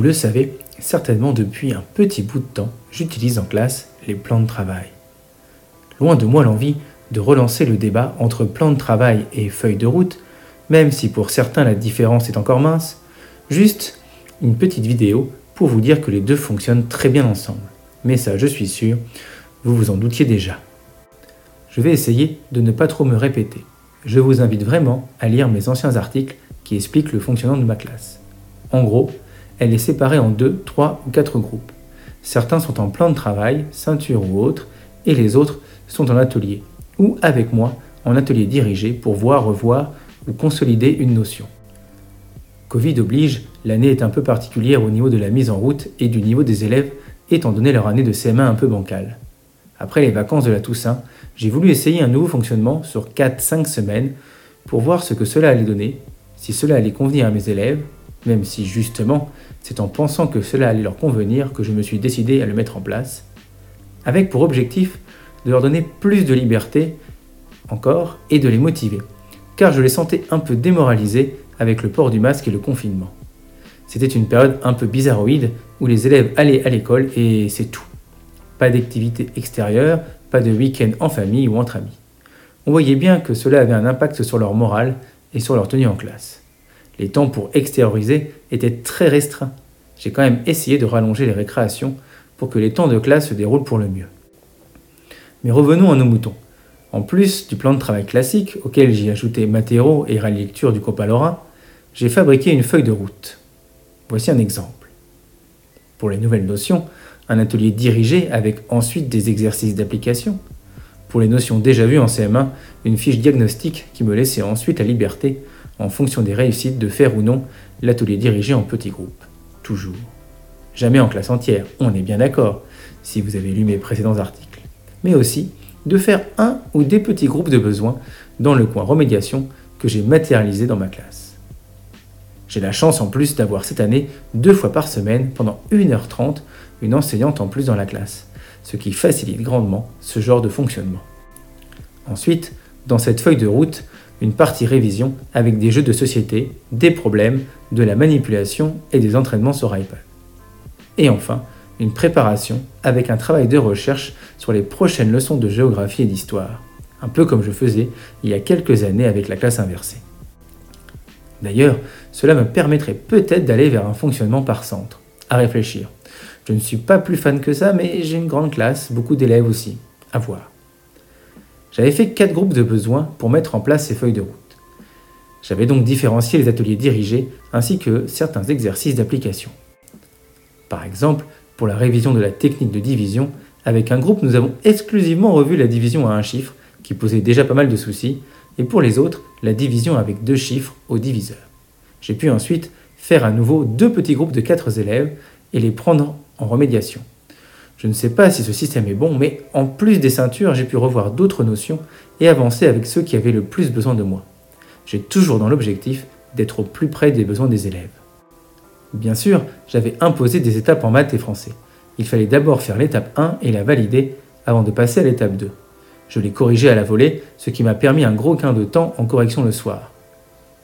Vous le savez, certainement depuis un petit bout de temps, j'utilise en classe les plans de travail. Loin de moi l'envie de relancer le débat entre plan de travail et feuille de route, même si pour certains la différence est encore mince, juste une petite vidéo pour vous dire que les deux fonctionnent très bien ensemble. Mais ça, je suis sûr, vous vous en doutiez déjà. Je vais essayer de ne pas trop me répéter. Je vous invite vraiment à lire mes anciens articles qui expliquent le fonctionnement de ma classe. En gros, elle est séparée en deux, trois ou quatre groupes. Certains sont en plan de travail, ceinture ou autre, et les autres sont en atelier, ou avec moi en atelier dirigé pour voir, revoir ou consolider une notion. Covid oblige, l'année est un peu particulière au niveau de la mise en route et du niveau des élèves, étant donné leur année de CM1 un peu bancale. Après les vacances de la Toussaint, j'ai voulu essayer un nouveau fonctionnement sur 4-5 semaines pour voir ce que cela allait donner, si cela allait convenir à mes élèves, même si justement c'est en pensant que cela allait leur convenir que je me suis décidé à le mettre en place, avec pour objectif de leur donner plus de liberté encore et de les motiver, car je les sentais un peu démoralisés avec le port du masque et le confinement. C'était une période un peu bizarroïde où les élèves allaient à l'école et c'est tout. Pas d'activité extérieure, pas de week-end en famille ou entre amis. On voyait bien que cela avait un impact sur leur morale et sur leur tenue en classe. Les temps pour extérioriser étaient très restreints. J'ai quand même essayé de rallonger les récréations pour que les temps de classe se déroulent pour le mieux. Mais revenons à nos moutons. En plus du plan de travail classique, auquel j'ai ajouté Matéro et lecture du Copalora, j'ai fabriqué une feuille de route. Voici un exemple. Pour les nouvelles notions, un atelier dirigé avec ensuite des exercices d'application. Pour les notions déjà vues en CM1, une fiche diagnostique qui me laissait ensuite la liberté, en fonction des réussites, de faire ou non l'atelier dirigé en petits groupes. Toujours. Jamais en classe entière, on est bien d'accord, si vous avez lu mes précédents articles. Mais aussi de faire un ou des petits groupes de besoins dans le coin remédiation que j'ai matérialisé dans ma classe. J'ai la chance en plus d'avoir cette année, deux fois par semaine, pendant 1h30, une enseignante en plus dans la classe, ce qui facilite grandement ce genre de fonctionnement. Ensuite, dans cette feuille de route, une partie révision avec des jeux de société, des problèmes, de la manipulation et des entraînements sur iPad. Et enfin, une préparation avec un travail de recherche sur les prochaines leçons de géographie et d'histoire, un peu comme je faisais il y a quelques années avec la classe inversée. D'ailleurs, cela me permettrait peut-être d'aller vers un fonctionnement par centre. À réfléchir. Je ne suis pas plus fan que ça, mais j'ai une grande classe, beaucoup d'élèves aussi. À voir. J'avais fait quatre groupes de besoins pour mettre en place ces feuilles de route. J'avais donc différencié les ateliers dirigés ainsi que certains exercices d'application. Par exemple, pour la révision de la technique de division, avec un groupe, nous avons exclusivement revu la division à un chiffre, qui posait déjà pas mal de soucis, et pour les autres, la division avec deux chiffres au diviseur. J'ai pu ensuite faire à nouveau deux petits groupes de quatre élèves et les prendre en remédiation. Je ne sais pas si ce système est bon, mais en plus des ceintures, j'ai pu revoir d'autres notions et avancer avec ceux qui avaient le plus besoin de moi. J'ai toujours dans l'objectif d'être au plus près des besoins des élèves. Bien sûr, j'avais imposé des étapes en maths et français. Il fallait d'abord faire l'étape 1 et la valider avant de passer à l'étape 2. Je l'ai corrigé à la volée, ce qui m'a permis un gros gain de temps en correction le soir.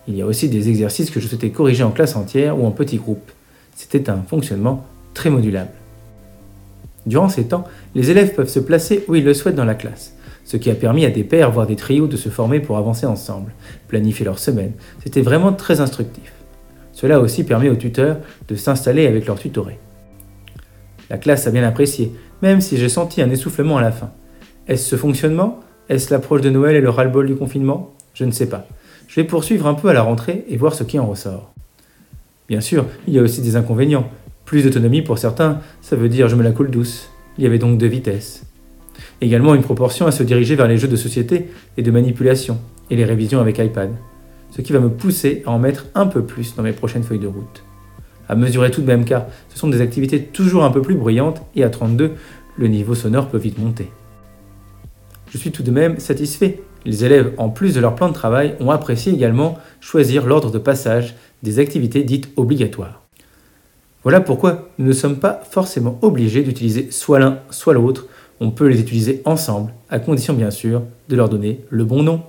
Il y a aussi des exercices que je souhaitais corriger en classe entière ou en petits groupes. C'était un fonctionnement très modulable. Durant ces temps, les élèves peuvent se placer où ils le souhaitent dans la classe, ce qui a permis à des pairs, voire des trios, de se former pour avancer ensemble, planifier leur semaine. C'était vraiment très instructif. Cela aussi permis aux tuteurs de s'installer avec leurs tutorés. La classe a bien apprécié, même si j'ai senti un essoufflement à la fin. Est-ce ce fonctionnement? Est-ce l'approche de Noël et le ras-le-bol du confinement? Je ne sais pas. Je vais poursuivre un peu à la rentrée et voir ce qui en ressort. Bien sûr, il y a aussi des inconvénients. Plus d'autonomie pour certains, ça veut dire je me la coule douce. Il y avait donc deux vitesses. Également une proportion à se diriger vers les jeux de société et de manipulation, et les révisions avec iPad. Ce qui va me pousser à en mettre un peu plus dans mes prochaines feuilles de route. À mesurer tout de même car ce sont des activités toujours un peu plus bruyantes et à 32, le niveau sonore peut vite monter. Je suis tout de même satisfait. Les élèves, en plus de leur plan de travail, ont apprécié également choisir l'ordre de passage des activités dites obligatoires. Voilà pourquoi nous ne sommes pas forcément obligés d'utiliser soit l'un, soit l'autre. On peut les utiliser ensemble, à condition bien sûr de leur donner le bon nom.